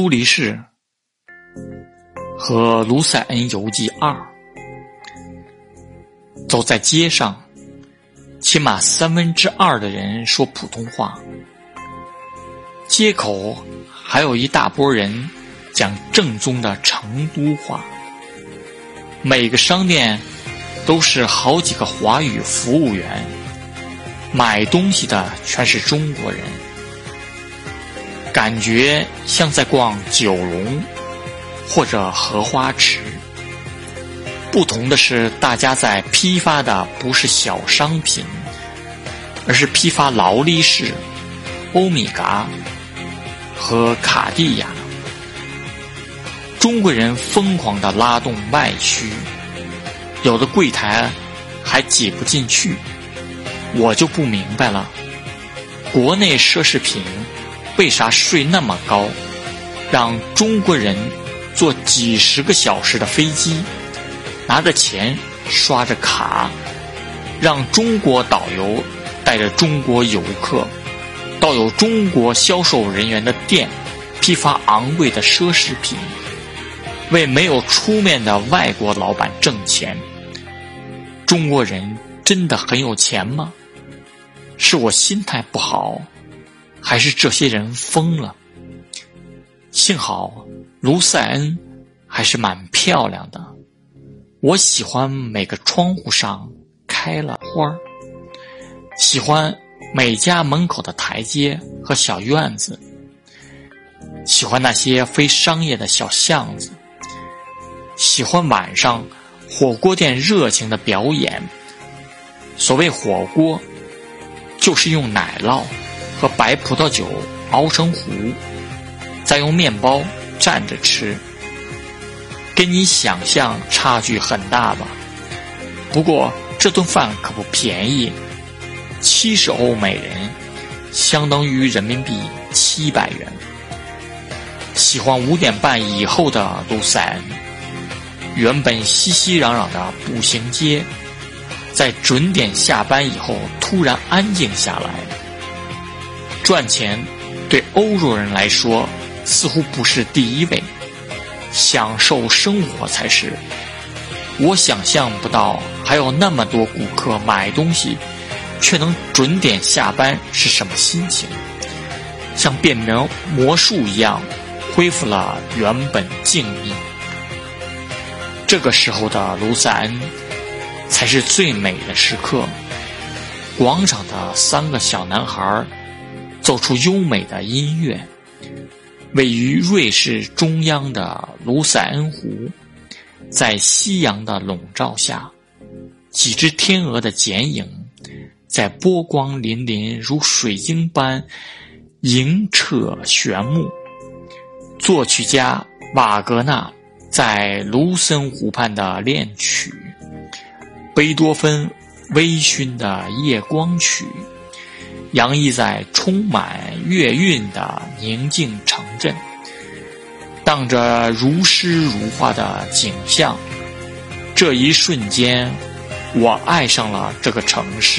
苏黎世和卢塞恩游记二，走在街上，起码三分之二的人说普通话。街口还有一大波人讲正宗的成都话。每个商店都是好几个华语服务员，买东西的全是中国人。感觉像在逛九龙或者荷花池，不同的是，大家在批发的不是小商品，而是批发劳力士、欧米伽和卡地亚。中国人疯狂的拉动外需，有的柜台还挤不进去，我就不明白了，国内奢侈品。为啥税那么高？让中国人坐几十个小时的飞机，拿着钱刷着卡，让中国导游带着中国游客到有中国销售人员的店批发昂贵的奢侈品，为没有出面的外国老板挣钱。中国人真的很有钱吗？是我心态不好？还是这些人疯了。幸好卢塞恩还是蛮漂亮的，我喜欢每个窗户上开了花儿，喜欢每家门口的台阶和小院子，喜欢那些非商业的小巷子，喜欢晚上火锅店热情的表演。所谓火锅，就是用奶酪。和白葡萄酒熬成糊，再用面包蘸着吃，跟你想象差距很大吧？不过这顿饭可不便宜，七十欧每人，相当于人民币七百元。喜欢五点半以后的卢塞恩，原本熙熙攘攘的步行街，在准点下班以后突然安静下来。赚钱对欧洲人来说似乎不是第一位，享受生活才是。我想象不到还有那么多顾客买东西，却能准点下班是什么心情，像变魔魔术一样恢复了原本静谧。这个时候的卢塞恩才是最美的时刻。广场的三个小男孩奏出优美的音乐。位于瑞士中央的卢塞恩湖，在夕阳的笼罩下，几只天鹅的剪影，在波光粼粼如水晶般莹澈炫目。作曲家瓦格纳在卢森湖畔的恋曲，贝多芬微醺的夜光曲。洋溢在充满月韵的宁静城镇，荡着如诗如画的景象。这一瞬间，我爱上了这个城市。